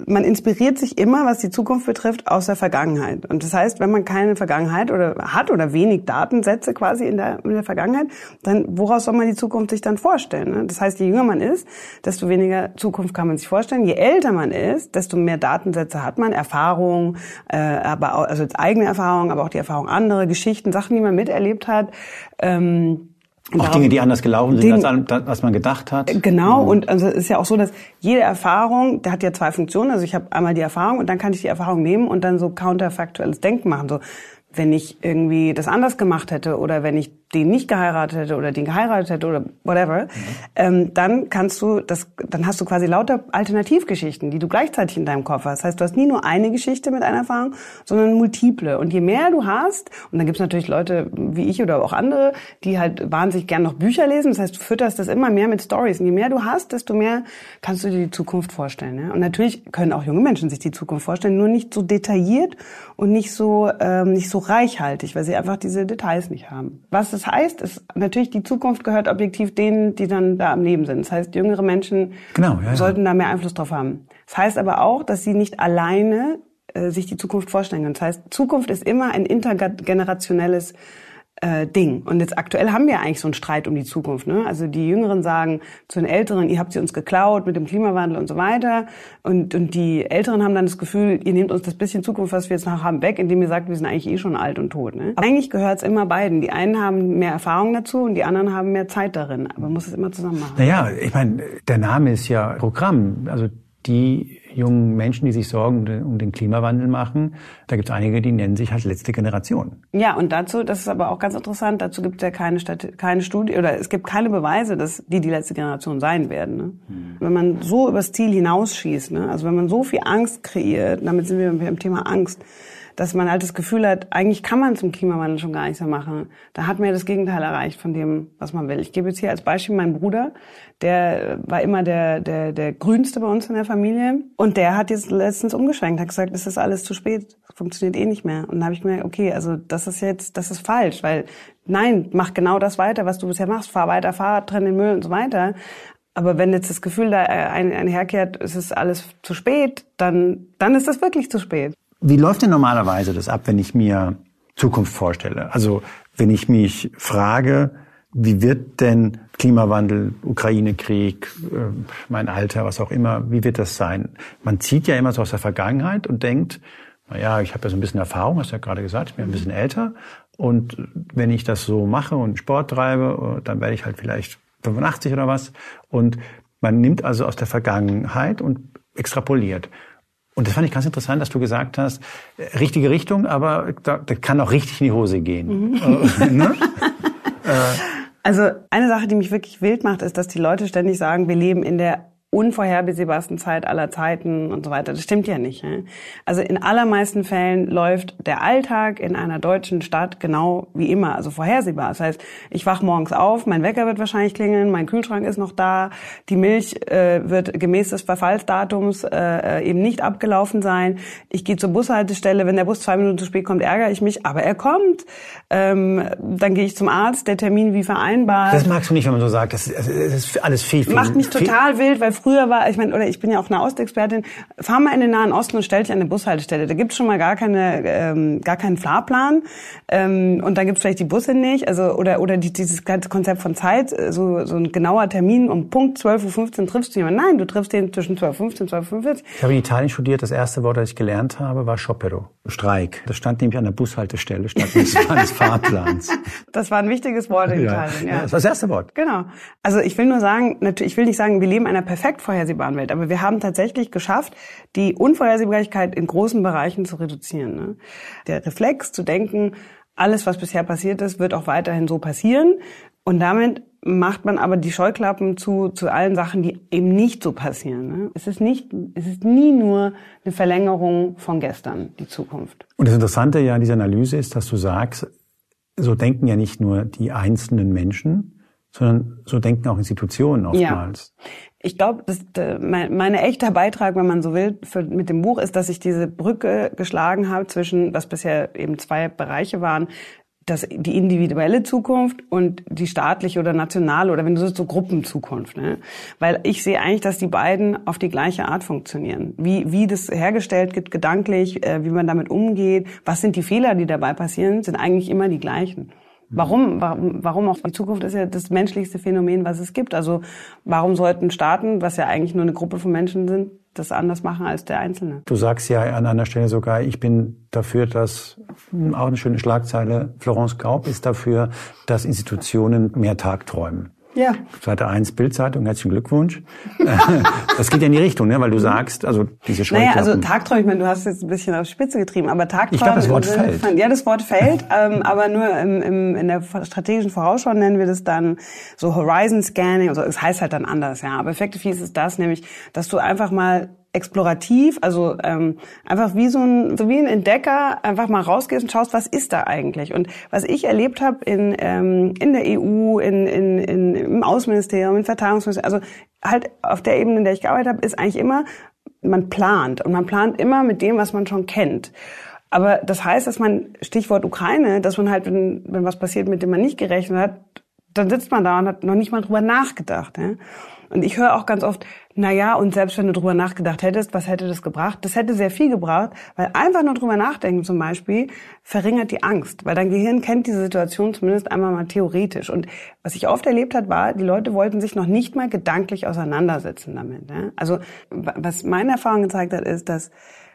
[SPEAKER 2] man inspiriert sich immer, was die Zukunft betrifft, aus der Vergangenheit. Und das heißt, wenn man keine Vergangenheit oder hat oder wenig Datensätze quasi in der, in der Vergangenheit, dann woraus soll man die Zukunft sich dann vorstellen? Ne? Das heißt, je jünger man ist, desto weniger Zukunft kann man sich vorstellen. Je älter man ist, desto mehr Datensätze hat man, Erfahrungen, äh, aber auch, also eigene Erfahrungen, aber auch die Erfahrung anderer, Geschichten, Sachen, die man miterlebt hat. Ähm,
[SPEAKER 1] auch Dinge, die anders gelaufen sind, Dinge, als, als man gedacht hat.
[SPEAKER 2] Genau, mhm. und also es ist ja auch so, dass jede Erfahrung, der hat ja zwei Funktionen. Also ich habe einmal die Erfahrung und dann kann ich die Erfahrung nehmen und dann so counterfaktuelles Denken machen. So, wenn ich irgendwie das anders gemacht hätte oder wenn ich den nicht geheiratet hätte oder den geheiratet hätte oder whatever, mhm. ähm, dann kannst du das, dann hast du quasi lauter Alternativgeschichten, die du gleichzeitig in deinem Kopf hast. Das heißt, du hast nie nur eine Geschichte mit einer Erfahrung, sondern multiple. Und je mehr du hast, und dann gibt es natürlich Leute wie ich oder auch andere, die halt wahnsinnig gern noch Bücher lesen. Das heißt, du fütterst das immer mehr mit Stories. Und je mehr du hast, desto mehr kannst du dir die Zukunft vorstellen. Ne? Und natürlich können auch junge Menschen sich die Zukunft vorstellen, nur nicht so detailliert und nicht so ähm, nicht so reichhaltig, weil sie einfach diese Details nicht haben. Was das heißt, ist natürlich die Zukunft gehört objektiv denen, die dann da am Leben sind. Das heißt, jüngere Menschen genau, ja, ja. sollten da mehr Einfluss drauf haben. Das heißt aber auch, dass sie nicht alleine äh, sich die Zukunft vorstellen können. Das heißt, Zukunft ist immer ein intergenerationelles äh, Ding. Und jetzt aktuell haben wir eigentlich so einen Streit um die Zukunft. Ne? Also die Jüngeren sagen zu den Älteren, ihr habt sie uns geklaut mit dem Klimawandel und so weiter. Und, und die Älteren haben dann das Gefühl, ihr nehmt uns das bisschen Zukunft, was wir jetzt noch haben, weg, indem ihr sagt, wir sind eigentlich eh schon alt und tot. Ne? Aber eigentlich gehört es immer beiden. Die einen haben mehr Erfahrung dazu und die anderen haben mehr Zeit darin. Aber man muss es immer zusammen machen.
[SPEAKER 1] Naja, ich meine, der Name ist ja Programm. Also die jungen Menschen, die sich Sorgen um den Klimawandel machen, da gibt es einige, die nennen sich halt letzte Generation.
[SPEAKER 2] Ja, und dazu, das ist aber auch ganz interessant, dazu gibt es ja keine, Stadt, keine Studie oder es gibt keine Beweise, dass die die letzte Generation sein werden. Ne? Hm. Wenn man so übers Ziel hinausschießt, ne? also wenn man so viel Angst kreiert, damit sind wir beim Thema Angst, dass man halt das Gefühl hat, eigentlich kann man zum Klimawandel schon gar nichts mehr machen. Da hat man ja das Gegenteil erreicht von dem, was man will. Ich gebe jetzt hier als Beispiel meinen Bruder, der war immer der, der, der Grünste bei uns in der Familie und der hat jetzt letztens umgeschwenkt, hat gesagt, es ist alles zu spät, funktioniert eh nicht mehr. Und dann habe ich gemerkt, okay, also das ist jetzt, das ist falsch, weil nein, mach genau das weiter, was du bisher machst, fahr weiter Fahrrad, trenn den Müll und so weiter. Aber wenn jetzt das Gefühl da ein, einherkehrt, es ist alles zu spät, dann, dann ist das wirklich zu spät.
[SPEAKER 1] Wie läuft denn normalerweise das ab, wenn ich mir Zukunft vorstelle? Also wenn ich mich frage, wie wird denn Klimawandel, Ukraine-Krieg, äh, mein Alter, was auch immer, wie wird das sein? Man zieht ja immer so aus der Vergangenheit und denkt, na ja, ich habe ja so ein bisschen Erfahrung, hast du ja gerade gesagt, ich bin ein bisschen älter. Und wenn ich das so mache und Sport treibe, dann werde ich halt vielleicht 85 oder was. Und man nimmt also aus der Vergangenheit und extrapoliert. Und das fand ich ganz interessant, dass du gesagt hast, äh, richtige Richtung, aber da, das kann auch richtig in die Hose gehen. Mhm. Äh, ne? <laughs>
[SPEAKER 2] Äh. also eine Sache, die mich wirklich wild macht, ist, dass die Leute ständig sagen, wir leben in der unvorhersehbarsten Zeit aller Zeiten und so weiter. Das stimmt ja nicht. Also in allermeisten Fällen läuft der Alltag in einer deutschen Stadt genau wie immer, also vorhersehbar. Das heißt, ich wach morgens auf, mein Wecker wird wahrscheinlich klingeln, mein Kühlschrank ist noch da, die Milch äh, wird gemäß des Verfallsdatums äh, eben nicht abgelaufen sein. Ich gehe zur Bushaltestelle, wenn der Bus zwei Minuten zu spät kommt, ärgere ich mich, aber er kommt. Ähm, dann gehe ich zum Arzt, der Termin wie vereinbart.
[SPEAKER 1] Das magst du nicht, wenn man so sagt, das, das ist alles viel, viel.
[SPEAKER 2] Macht mich total wild, weil früher war, ich meine, oder ich bin ja auch eine Ostexpertin, fahr mal in den Nahen Osten und stell dich an eine Bushaltestelle. Da gibt's schon mal gar keine, ähm, gar keinen Fahrplan ähm, und dann gibt's vielleicht die Busse nicht, also oder oder die, dieses ganze Konzept von Zeit, äh, so so ein genauer Termin um Punkt 12:15 Uhr triffst du jemanden. Nein, du triffst den zwischen 12:15 und 12:45.
[SPEAKER 1] Ich habe in Italien studiert. Das erste Wort, das ich gelernt habe, war Sciopero, Streik. Das stand nämlich an der Bushaltestelle statt des <laughs> Fahrplans.
[SPEAKER 2] Das war ein wichtiges Wort in Italien. Ja,
[SPEAKER 1] ja. das war das erste Wort.
[SPEAKER 2] Genau. Also ich will nur sagen, natürlich, ich will nicht sagen, wir leben in einer perfekt vorher unvorhersehbaren Welt. Aber wir haben tatsächlich geschafft, die Unvorhersehbarkeit in großen Bereichen zu reduzieren. Ne? Der Reflex zu denken, alles, was bisher passiert ist, wird auch weiterhin so passieren. Und damit macht man aber die Scheuklappen zu, zu allen Sachen, die eben nicht so passieren. Ne? Es ist nicht, es ist nie nur eine Verlängerung von gestern, die Zukunft.
[SPEAKER 1] Und das Interessante ja an dieser Analyse ist, dass du sagst, so denken ja nicht nur die einzelnen Menschen, sondern so denken auch Institutionen oftmals.
[SPEAKER 2] Ja ich glaube, mein, meine echter Beitrag, wenn man so will, für, mit dem Buch ist, dass ich diese Brücke geschlagen habe zwischen, was bisher eben zwei Bereiche waren, das, die individuelle Zukunft und die staatliche oder nationale oder wenn du so, so Gruppenzukunft. Ne? Weil ich sehe eigentlich, dass die beiden auf die gleiche Art funktionieren. Wie, wie das hergestellt wird, gedanklich, äh, wie man damit umgeht, was sind die Fehler, die dabei passieren, sind eigentlich immer die gleichen. Warum, warum, warum auch die Zukunft ist ja das menschlichste Phänomen, was es gibt. Also warum sollten Staaten, was ja eigentlich nur eine Gruppe von Menschen sind, das anders machen als der Einzelne?
[SPEAKER 1] Du sagst ja an einer Stelle sogar, ich bin dafür, dass, auch eine schöne Schlagzeile, Florence Gaub ist dafür, dass Institutionen mehr Tagträumen.
[SPEAKER 2] Ja.
[SPEAKER 1] Seite 1 Bildzeitung, herzlichen Glückwunsch. das geht ja in die Richtung, ne? weil du sagst, also diese
[SPEAKER 2] Scheuklappen. Naja, also Tagträume, ich meine, du hast jetzt ein bisschen auf Spitze getrieben, aber Tagträume...
[SPEAKER 1] Ich glaube, das Wort fällt.
[SPEAKER 2] Von, ja, das Wort fällt, ähm, aber nur im, im, in der strategischen Vorausschau nennen wir das dann so Horizon Scanning, also es heißt halt dann anders, ja. Aber effektiv hieß es das, nämlich, dass du einfach mal explorativ, also ähm, einfach wie so ein so wie ein Entdecker einfach mal rausgehst und schaust, was ist da eigentlich? Und was ich erlebt habe in ähm, in der EU, in, in, in im Außenministerium, im Verteidigungsministerium, also halt auf der Ebene, in der ich gearbeitet habe, ist eigentlich immer man plant und man plant immer mit dem, was man schon kennt. Aber das heißt, dass man Stichwort Ukraine, dass man halt wenn, wenn was passiert, mit dem man nicht gerechnet hat, dann sitzt man da und hat noch nicht mal drüber nachgedacht. Ja? Und ich höre auch ganz oft, na ja, und selbst wenn du drüber nachgedacht hättest, was hätte das gebracht? Das hätte sehr viel gebracht, weil einfach nur drüber nachdenken zum Beispiel verringert die Angst, weil dein Gehirn kennt diese Situation zumindest einmal mal theoretisch. Und was ich oft erlebt hat, war, die Leute wollten sich noch nicht mal gedanklich auseinandersetzen damit. Ne? Also was meine Erfahrung gezeigt hat, ist, dass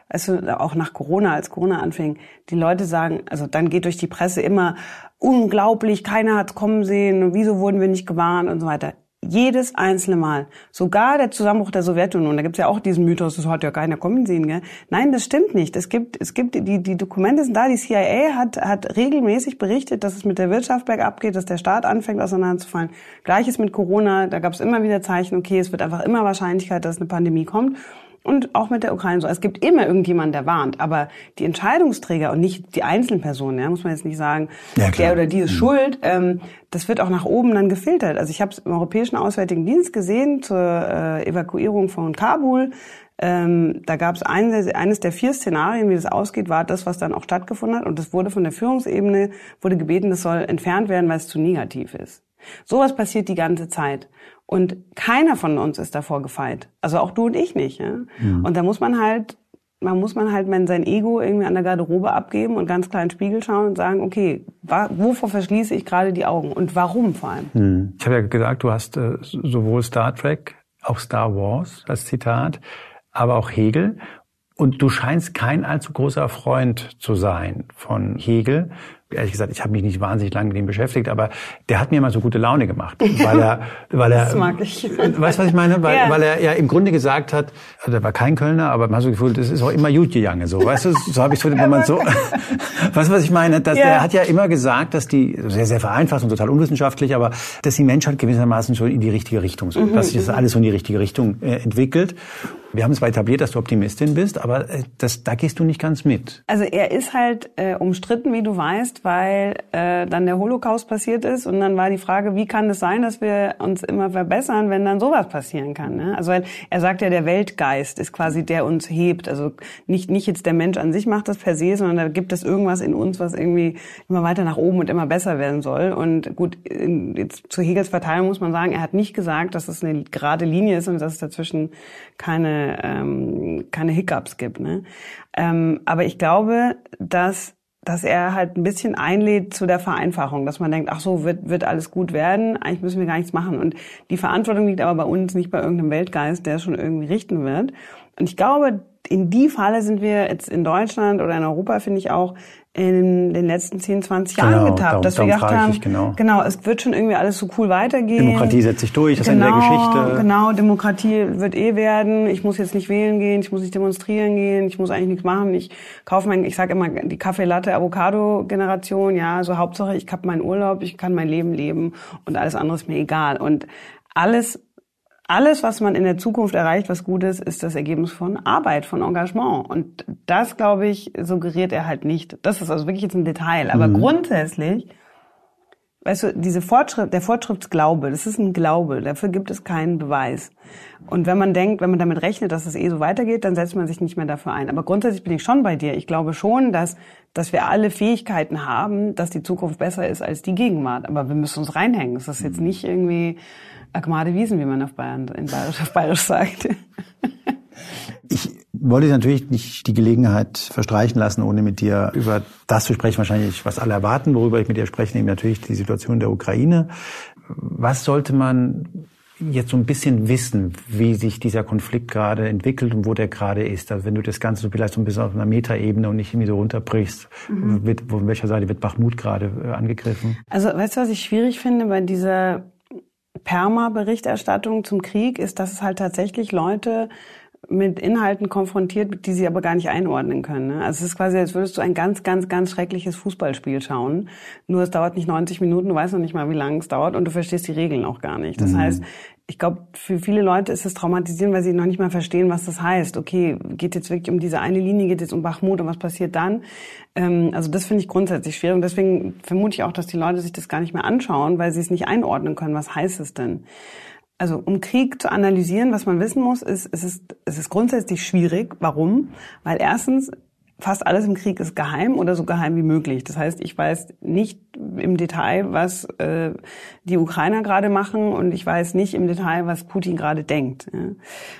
[SPEAKER 2] also auch nach Corona, als Corona anfing, die Leute sagen, also dann geht durch die Presse immer unglaublich, keiner hat's kommen sehen, wieso wurden wir nicht gewarnt und so weiter. Jedes einzelne Mal. Sogar der Zusammenbruch der Sowjetunion, da gibt's ja auch diesen Mythos, das hat ja keiner kommen sehen. Gell? Nein, das stimmt nicht. Es gibt, es gibt die, die Dokumente sind da. Die CIA hat, hat regelmäßig berichtet, dass es mit der Wirtschaft bergab geht, dass der Staat anfängt auseinanderzufallen. Gleiches mit Corona, da gab's immer wieder Zeichen, okay, es wird einfach immer Wahrscheinlichkeit, dass eine Pandemie kommt. Und auch mit der Ukraine so. Es gibt immer irgendjemand, der warnt. Aber die Entscheidungsträger und nicht die Einzelpersonen, ja, muss man jetzt nicht sagen, ja, der oder die ist mhm. schuld, ähm, das wird auch nach oben dann gefiltert. Also ich habe es im Europäischen Auswärtigen Dienst gesehen zur äh, Evakuierung von Kabul. Ähm, da gab es eines, eines der vier Szenarien, wie das ausgeht, war das, was dann auch stattgefunden hat. Und das wurde von der Führungsebene, wurde gebeten, das soll entfernt werden, weil es zu negativ ist. Sowas passiert die ganze Zeit. Und keiner von uns ist davor gefeit. Also auch du und ich nicht. Ja? Mhm. Und da muss man halt, man muss man halt sein Ego irgendwie an der Garderobe abgeben und ganz klar in den Spiegel schauen und sagen, okay, wovor verschließe ich gerade die Augen und warum vor allem?
[SPEAKER 1] Mhm. Ich habe ja gesagt, du hast äh, sowohl Star Trek, auch Star Wars als Zitat, aber auch Hegel. Und du scheinst kein allzu großer Freund zu sein von Hegel ehrlich gesagt, ich habe mich nicht wahnsinnig lange mit ihm beschäftigt, aber der hat mir immer so gute Laune gemacht, weil er, weil er,
[SPEAKER 2] das mag ich.
[SPEAKER 1] weißt du, was ich meine? Weil, ja. weil er ja im Grunde gesagt hat, also er war kein Kölner, aber man hat so gefühlt, das ist auch immer gut gegangen, so, weißt du, so habe ich so, wenn man so, <laughs> weißt du, was ich meine? Dass, ja. Der hat ja immer gesagt, dass die, sehr, sehr vereinfacht und total unwissenschaftlich, aber dass die Menschheit gewissermaßen schon in die richtige Richtung so, mhm. dass sich das alles so in die richtige Richtung äh, entwickelt. Wir haben zwar etabliert, dass du Optimistin bist, aber äh, das, da gehst du nicht ganz mit.
[SPEAKER 2] Also er ist halt äh, umstritten, wie du weißt, weil äh, dann der Holocaust passiert ist und dann war die Frage, wie kann es sein, dass wir uns immer verbessern, wenn dann sowas passieren kann? Ne? Also er sagt ja, der Weltgeist ist quasi der uns hebt. Also nicht nicht jetzt der Mensch an sich macht das per se, sondern da gibt es irgendwas in uns, was irgendwie immer weiter nach oben und immer besser werden soll. Und gut, jetzt zu Hegels Verteilung muss man sagen, er hat nicht gesagt, dass es eine gerade Linie ist und dass es dazwischen keine ähm, keine Hiccups gibt. Ne? Ähm, aber ich glaube, dass dass er halt ein bisschen einlädt zu der Vereinfachung, dass man denkt, ach so, wird, wird alles gut werden, eigentlich müssen wir gar nichts machen. Und die Verantwortung liegt aber bei uns, nicht bei irgendeinem Weltgeist, der es schon irgendwie richten wird. Und ich glaube, in die Falle sind wir jetzt in Deutschland oder in Europa, finde ich auch, in den letzten 10, 20 Jahren
[SPEAKER 1] genau,
[SPEAKER 2] getappt, darum,
[SPEAKER 1] dass wir gedacht haben, genau.
[SPEAKER 2] genau, es wird schon irgendwie alles so cool weitergehen.
[SPEAKER 1] Demokratie setzt sich durch, das
[SPEAKER 2] genau,
[SPEAKER 1] ist in der Geschichte.
[SPEAKER 2] Genau, Demokratie wird eh werden. Ich muss jetzt nicht wählen gehen, ich muss nicht demonstrieren gehen, ich muss eigentlich nichts machen. Ich kaufe mein, ich sage immer die Kaffee Latte Avocado Generation, ja, so Hauptsache ich habe meinen Urlaub, ich kann mein Leben leben und alles andere ist mir egal. Und alles alles, was man in der Zukunft erreicht, was gut ist, ist das Ergebnis von Arbeit, von Engagement. Und das, glaube ich, suggeriert er halt nicht. Das ist also wirklich jetzt ein Detail. Aber mhm. grundsätzlich, weißt du, diese Fortschritt, der Fortschrittsglaube, das ist ein Glaube. Dafür gibt es keinen Beweis. Und wenn man denkt, wenn man damit rechnet, dass es eh so weitergeht, dann setzt man sich nicht mehr dafür ein. Aber grundsätzlich bin ich schon bei dir. Ich glaube schon, dass, dass wir alle Fähigkeiten haben, dass die Zukunft besser ist als die Gegenwart. Aber wir müssen uns reinhängen. Das ist jetzt mhm. nicht irgendwie, Agmade Wiesen, wie man auf Bayern, in Bayerisch, auf Bayerisch sagt.
[SPEAKER 1] Ich wollte natürlich nicht die Gelegenheit verstreichen lassen, ohne mit dir über das zu sprechen, wahrscheinlich, was alle erwarten, worüber ich mit dir spreche, nämlich natürlich die Situation der Ukraine. Was sollte man jetzt so ein bisschen wissen, wie sich dieser Konflikt gerade entwickelt und wo der gerade ist. Also wenn du das Ganze so vielleicht so ein bisschen auf einer Metaebene und nicht irgendwie so runterbrichst, mhm. wird, von welcher Seite wird Bachmut gerade äh, angegriffen?
[SPEAKER 2] Also weißt du, was ich schwierig finde bei dieser Perma-Berichterstattung zum Krieg ist, dass es halt tatsächlich Leute mit Inhalten konfrontiert, die sie aber gar nicht einordnen können. Ne? Also es ist quasi, als würdest du ein ganz, ganz, ganz schreckliches Fußballspiel schauen. Nur es dauert nicht 90 Minuten, du weißt noch nicht mal, wie lange es dauert und du verstehst die Regeln auch gar nicht. Das mhm. heißt, ich glaube, für viele Leute ist es traumatisierend, weil sie noch nicht mal verstehen, was das heißt. Okay, geht jetzt wirklich um diese eine Linie, geht jetzt um Bachmut und was passiert dann? Ähm, also das finde ich grundsätzlich schwierig und deswegen vermute ich auch, dass die Leute sich das gar nicht mehr anschauen, weil sie es nicht einordnen können. Was heißt es denn? Also um Krieg zu analysieren, was man wissen muss, ist, es ist, es ist grundsätzlich schwierig. Warum? Weil erstens fast alles im Krieg ist geheim oder so geheim wie möglich. Das heißt, ich weiß nicht im Detail, was äh, die Ukrainer gerade machen und ich weiß nicht im Detail, was Putin gerade denkt. Ja.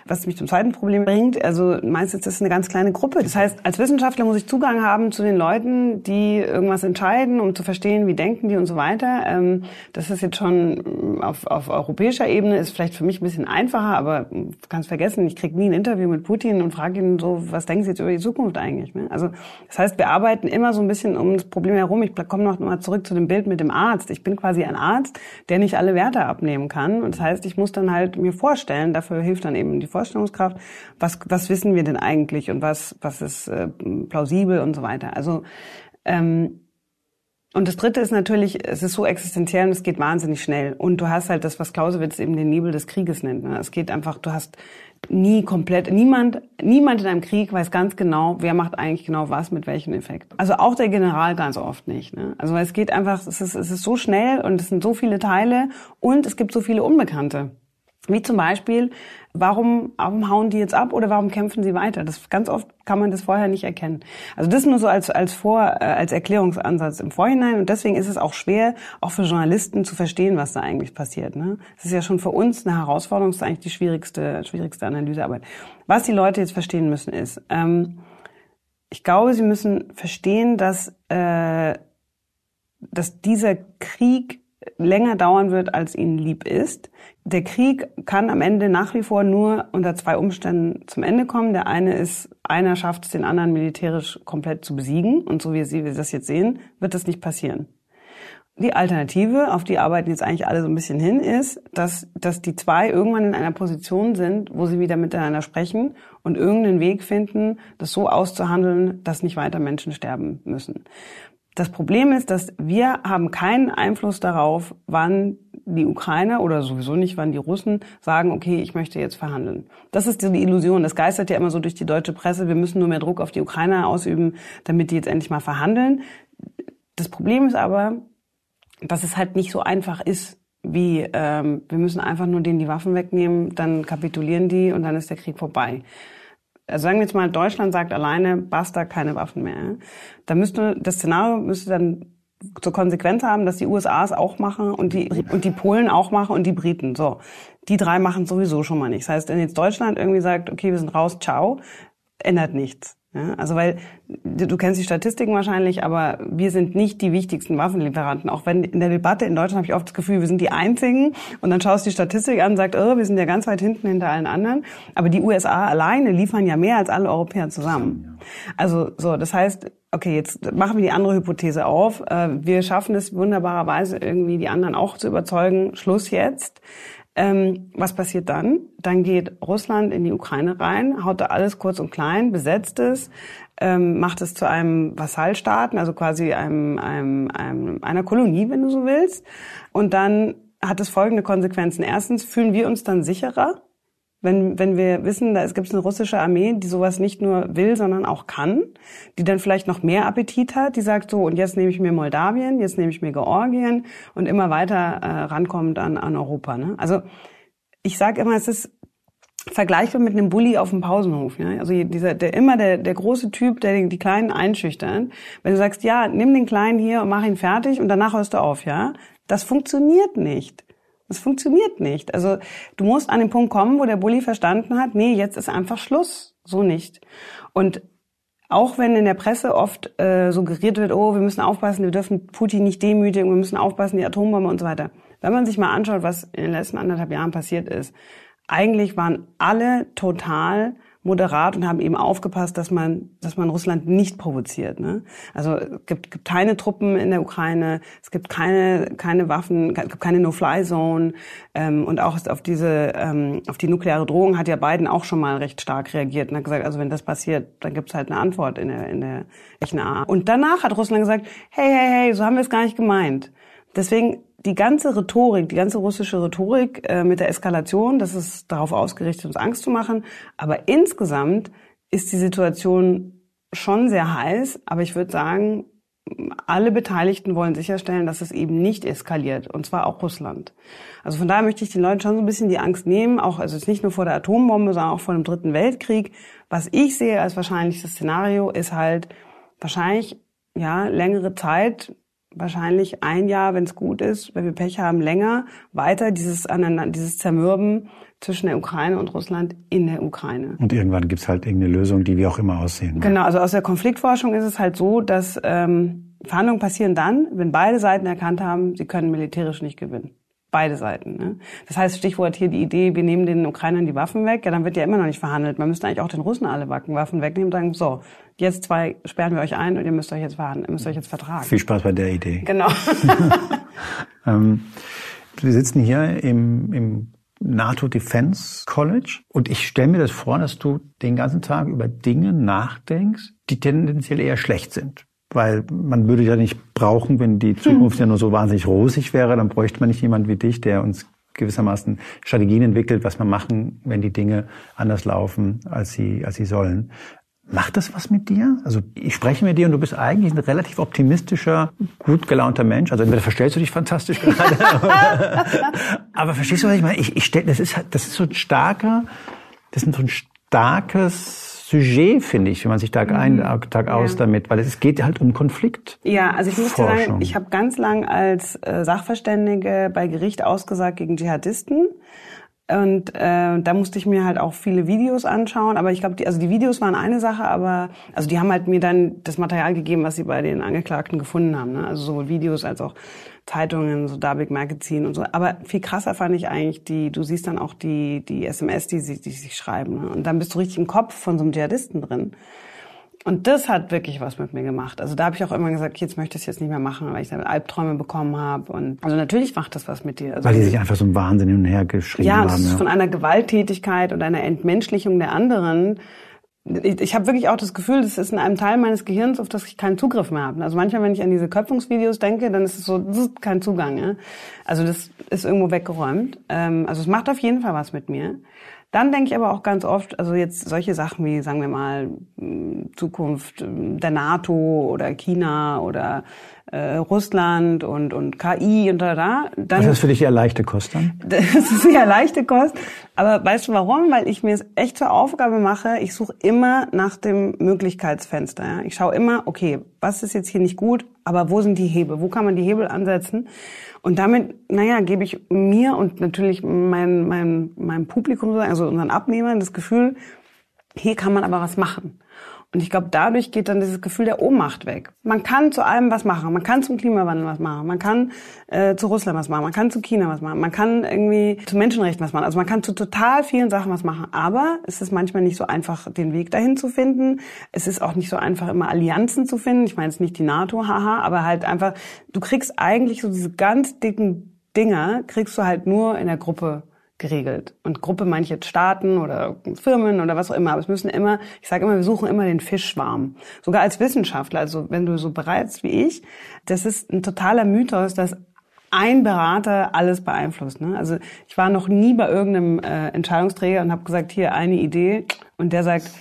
[SPEAKER 2] Was mich zum zweiten Problem bringt, also meistens ist das eine ganz kleine Gruppe. Das heißt, als Wissenschaftler muss ich Zugang haben zu den Leuten, die irgendwas entscheiden, um zu verstehen, wie denken die und so weiter. Ähm, das ist jetzt schon auf, auf europäischer Ebene, ist vielleicht für mich ein bisschen einfacher, aber kannst vergessen, ich kriege nie ein Interview mit Putin und frage ihn so, was denken Sie jetzt über die Zukunft eigentlich? Ne? Also das heißt, wir arbeiten immer so ein bisschen um das Problem herum. Ich komme noch mal zurück zu dem Bild mit dem Arzt. Ich bin quasi ein Arzt, der nicht alle Werte abnehmen kann. Und das heißt, ich muss dann halt mir vorstellen, dafür hilft dann eben die Vorstellungskraft, was, was wissen wir denn eigentlich und was, was ist äh, plausibel und so weiter. Also ähm, und das Dritte ist natürlich, es ist so existenziell und es geht wahnsinnig schnell. Und du hast halt das, was Clausewitz eben den Nebel des Krieges nennt. Ne? Es geht einfach, du hast nie komplett, niemand, niemand in einem Krieg weiß ganz genau, wer macht eigentlich genau was mit welchem Effekt. Also auch der General ganz oft nicht. Ne? Also es geht einfach, es ist, es ist so schnell und es sind so viele Teile und es gibt so viele Unbekannte. Wie zum Beispiel, warum, warum hauen die jetzt ab oder warum kämpfen sie weiter? Das ganz oft kann man das vorher nicht erkennen. Also das nur so als als Vor äh, als Erklärungsansatz im Vorhinein und deswegen ist es auch schwer, auch für Journalisten zu verstehen, was da eigentlich passiert. Ne? Das ist ja schon für uns eine Herausforderung, das ist eigentlich die schwierigste schwierigste Analysearbeit. Was die Leute jetzt verstehen müssen ist, ähm, ich glaube, sie müssen verstehen, dass äh, dass dieser Krieg länger dauern wird, als ihnen lieb ist. Der Krieg kann am Ende nach wie vor nur unter zwei Umständen zum Ende kommen. Der eine ist, einer schafft es, den anderen militärisch komplett zu besiegen. Und so wie Sie das jetzt sehen, wird das nicht passieren. Die Alternative, auf die arbeiten jetzt eigentlich alle so ein bisschen hin, ist, dass, dass die zwei irgendwann in einer Position sind, wo sie wieder miteinander sprechen und irgendeinen Weg finden, das so auszuhandeln, dass nicht weiter Menschen sterben müssen. Das Problem ist, dass wir haben keinen Einfluss darauf, wann die Ukrainer oder sowieso nicht, wann die Russen sagen, okay, ich möchte jetzt verhandeln. Das ist die Illusion. Das geistert ja immer so durch die deutsche Presse. Wir müssen nur mehr Druck auf die Ukrainer ausüben, damit die jetzt endlich mal verhandeln. Das Problem ist aber, dass es halt nicht so einfach ist, wie ähm, wir müssen einfach nur denen die Waffen wegnehmen, dann kapitulieren die und dann ist der Krieg vorbei also sagen wir jetzt mal, Deutschland sagt alleine, basta, keine Waffen mehr. Da müsste, das Szenario müsste dann zur Konsequenz haben, dass die USA es auch machen und die, und die Polen auch machen und die Briten. So. Die drei machen sowieso schon mal nichts. Das heißt, wenn jetzt Deutschland irgendwie sagt, okay, wir sind raus, ciao, ändert nichts. Ja, also weil du kennst die Statistiken wahrscheinlich, aber wir sind nicht die wichtigsten Waffenlieferanten. Auch wenn in der Debatte in Deutschland habe ich oft das Gefühl, wir sind die einzigen. Und dann schaust du die Statistik an und sagst, oh, wir sind ja ganz weit hinten hinter allen anderen. Aber die USA alleine liefern ja mehr als alle Europäer zusammen. Also so, das heißt, okay, jetzt machen wir die andere Hypothese auf. Äh, wir schaffen es wunderbarerweise irgendwie die anderen auch zu überzeugen. Schluss jetzt. Ähm, was passiert dann? Dann geht Russland in die Ukraine rein, haut da alles kurz und klein, besetzt es, ähm, macht es zu einem Vasallstaaten, also quasi einem, einem, einem, einer Kolonie, wenn du so willst. Und dann hat es folgende Konsequenzen. Erstens fühlen wir uns dann sicherer, wenn, wenn wir wissen, da gibt es eine russische Armee, die sowas nicht nur will, sondern auch kann, die dann vielleicht noch mehr Appetit hat, die sagt so, und jetzt nehme ich mir Moldawien, jetzt nehme ich mir Georgien und immer weiter äh, rankommt an, an Europa. Ne? Also ich sage immer, es ist vergleichbar mit einem Bully auf dem Pausenhof. Ja? Also dieser, der immer der, der große Typ, der die, die Kleinen einschüchtert. Wenn du sagst, ja, nimm den Kleinen hier und mach ihn fertig und danach hörst du auf, ja, das funktioniert nicht. Das funktioniert nicht. Also du musst an den Punkt kommen, wo der Bulli verstanden hat, nee, jetzt ist einfach Schluss. So nicht. Und auch wenn in der Presse oft äh, suggeriert wird, oh, wir müssen aufpassen, wir dürfen Putin nicht demütigen, wir müssen aufpassen, die Atombombe und so weiter. Wenn man sich mal anschaut, was in den letzten anderthalb Jahren passiert ist, eigentlich waren alle total moderat und haben eben aufgepasst, dass man, dass man Russland nicht provoziert. Ne? Also es gibt, gibt keine Truppen in der Ukraine, es gibt keine, keine Waffen, es gibt keine No-Fly-Zone ähm, und auch auf diese, ähm, auf die nukleare Drohung hat ja Biden auch schon mal recht stark reagiert und hat gesagt, also wenn das passiert, dann gibt es halt eine Antwort in der, in der echten A. Und danach hat Russland gesagt, hey, hey, hey, so haben wir es gar nicht gemeint. Deswegen die ganze Rhetorik, die ganze russische Rhetorik äh, mit der Eskalation, das ist darauf ausgerichtet, uns Angst zu machen. Aber insgesamt ist die Situation schon sehr heiß. Aber ich würde sagen, alle Beteiligten wollen sicherstellen, dass es eben nicht eskaliert. Und zwar auch Russland. Also von daher möchte ich den Leuten schon so ein bisschen die Angst nehmen, auch, also jetzt nicht nur vor der Atombombe, sondern auch vor dem Dritten Weltkrieg. Was ich sehe als wahrscheinlichstes Szenario ist halt wahrscheinlich, ja, längere Zeit, wahrscheinlich ein Jahr, wenn es gut ist, wenn wir Pech haben, länger weiter dieses, dieses Zermürben zwischen der Ukraine und Russland in der Ukraine.
[SPEAKER 1] Und irgendwann gibt's halt irgendeine Lösung, die wie auch immer aussehen.
[SPEAKER 2] Genau, also aus der Konfliktforschung ist es halt so, dass ähm, Verhandlungen passieren dann, wenn beide Seiten erkannt haben, sie können militärisch nicht gewinnen. Beide Seiten. Ne? Das heißt, Stichwort hier die Idee, wir nehmen den Ukrainern die Waffen weg, ja, dann wird ja immer noch nicht verhandelt. Man müsste eigentlich auch den Russen alle Waffen wegnehmen und sagen, so, jetzt zwei sperren wir euch ein und ihr müsst euch jetzt verhandeln, ihr müsst euch jetzt vertragen.
[SPEAKER 1] Viel Spaß bei der Idee.
[SPEAKER 2] Genau. <laughs>
[SPEAKER 1] ähm, wir sitzen hier im, im NATO Defense College und ich stelle mir das vor, dass du den ganzen Tag über Dinge nachdenkst, die tendenziell eher schlecht sind weil man würde ja nicht brauchen, wenn die Zukunft ja nur so wahnsinnig rosig wäre, dann bräuchte man nicht jemand wie dich, der uns gewissermaßen Strategien entwickelt, was man machen, wenn die Dinge anders laufen, als sie, als sie sollen. Macht das was mit dir? Also ich spreche mit dir und du bist eigentlich ein relativ optimistischer, gut gelaunter Mensch. Also entweder verstellst du dich fantastisch gerade, <laughs> aber verstehst du, was ich meine? Ich, ich stell, das ist das ist so ein starker, das ist so ein starkes Sujet, finde ich, wenn man sich Tag ein, mhm. Tag aus ja. damit, weil es geht halt um Konflikt.
[SPEAKER 2] Ja, also ich muss sagen, ich habe ganz lang als äh, Sachverständige bei Gericht ausgesagt gegen Dschihadisten. Und äh, da musste ich mir halt auch viele Videos anschauen. Aber ich glaube, die, also die Videos waren eine Sache, aber also die haben halt mir dann das Material gegeben, was sie bei den Angeklagten gefunden haben. Ne? Also sowohl Videos als auch Zeitungen, so Dabik Magazine und so. Aber viel krasser fand ich eigentlich die, du siehst dann auch die, die SMS, die sie, die sich schreiben. Ne? Und dann bist du richtig im Kopf von so einem Dschihadisten drin. Und das hat wirklich was mit mir gemacht. Also da habe ich auch immer gesagt, jetzt möchte ich es jetzt nicht mehr machen, weil ich dann Albträume bekommen habe. Und also natürlich macht das was mit dir. Also
[SPEAKER 1] weil die sich einfach so ein Wahnsinn hin und her geschrieben
[SPEAKER 2] ja,
[SPEAKER 1] haben.
[SPEAKER 2] Ja, von einer Gewalttätigkeit und einer Entmenschlichung der anderen ich, ich habe wirklich auch das Gefühl, das ist in einem Teil meines Gehirns, auf das ich keinen Zugriff mehr habe. Also manchmal, wenn ich an diese Köpfungsvideos denke, dann ist es so, das ist kein Zugang. Ja? Also das ist irgendwo weggeräumt. Ähm, also es macht auf jeden Fall was mit mir. Dann denke ich aber auch ganz oft, also jetzt solche Sachen wie, sagen wir mal, Zukunft der NATO oder China oder äh, Russland und, und KI und da, da.
[SPEAKER 1] Dann, ist das für dich eher leichte Kost dann? <laughs>
[SPEAKER 2] Das ist eher leichte Kost. Aber weißt du warum? Weil ich mir es echt zur Aufgabe mache, ich suche immer nach dem Möglichkeitsfenster. Ja? Ich schaue immer, okay, was ist jetzt hier nicht gut, aber wo sind die Hebel? Wo kann man die Hebel ansetzen? Und damit, naja, gebe ich mir und natürlich mein, mein, meinem Publikum, also unseren Abnehmern, das Gefühl, hier kann man aber was machen. Und ich glaube, dadurch geht dann dieses Gefühl der Ohnmacht weg. Man kann zu allem was machen. Man kann zum Klimawandel was machen. Man kann äh, zu Russland was machen. Man kann zu China was machen. Man kann irgendwie zu Menschenrechten was machen. Also man kann zu total vielen Sachen was machen. Aber es ist manchmal nicht so einfach, den Weg dahin zu finden. Es ist auch nicht so einfach, immer Allianzen zu finden. Ich meine jetzt nicht die NATO, haha, aber halt einfach, du kriegst eigentlich so diese ganz dicken Dinger, kriegst du halt nur in der Gruppe geregelt. Und Gruppe meine ich jetzt Staaten oder Firmen oder was auch immer. Aber es müssen immer, ich sage immer, wir suchen immer den Fischschwarm. Sogar als Wissenschaftler, also wenn du so bereits wie ich, das ist ein totaler Mythos, dass ein Berater alles beeinflusst. Ne? Also ich war noch nie bei irgendeinem äh, Entscheidungsträger und habe gesagt, hier eine Idee und der sagt,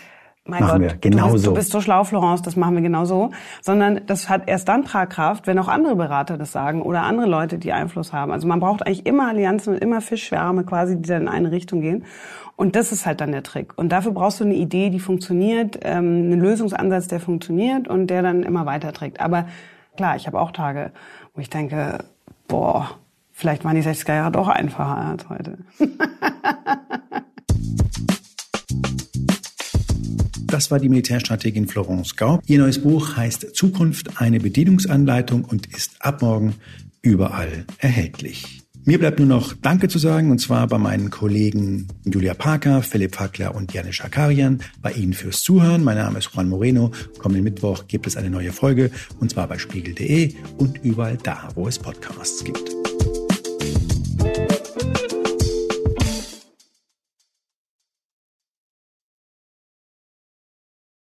[SPEAKER 2] mein
[SPEAKER 1] machen
[SPEAKER 2] Gott,
[SPEAKER 1] wir. Genau
[SPEAKER 2] du, bist,
[SPEAKER 1] so.
[SPEAKER 2] du bist so schlau, Florence, das machen wir genau so. Sondern das hat erst dann Tragkraft, wenn auch andere Berater das sagen oder andere Leute, die Einfluss haben. Also man braucht eigentlich immer Allianzen und immer Fischschwärme quasi, die dann in eine Richtung gehen. Und das ist halt dann der Trick. Und dafür brauchst du eine Idee, die funktioniert, ähm, einen Lösungsansatz, der funktioniert und der dann immer weiterträgt. Aber klar, ich habe auch Tage, wo ich denke, boah, vielleicht waren die 60er Jahre doch einfacher als heute. <laughs>
[SPEAKER 1] Das war die Militärstrategin Florence Gaub. Ihr neues Buch heißt Zukunft eine Bedienungsanleitung und ist ab morgen überall erhältlich. Mir bleibt nur noch Danke zu sagen, und zwar bei meinen Kollegen Julia Parker, Philipp Fackler und Janis Schakarian, bei Ihnen fürs Zuhören. Mein Name ist Juan Moreno. Kommenden Mittwoch gibt es eine neue Folge, und zwar bei spiegel.de und überall da, wo es Podcasts gibt.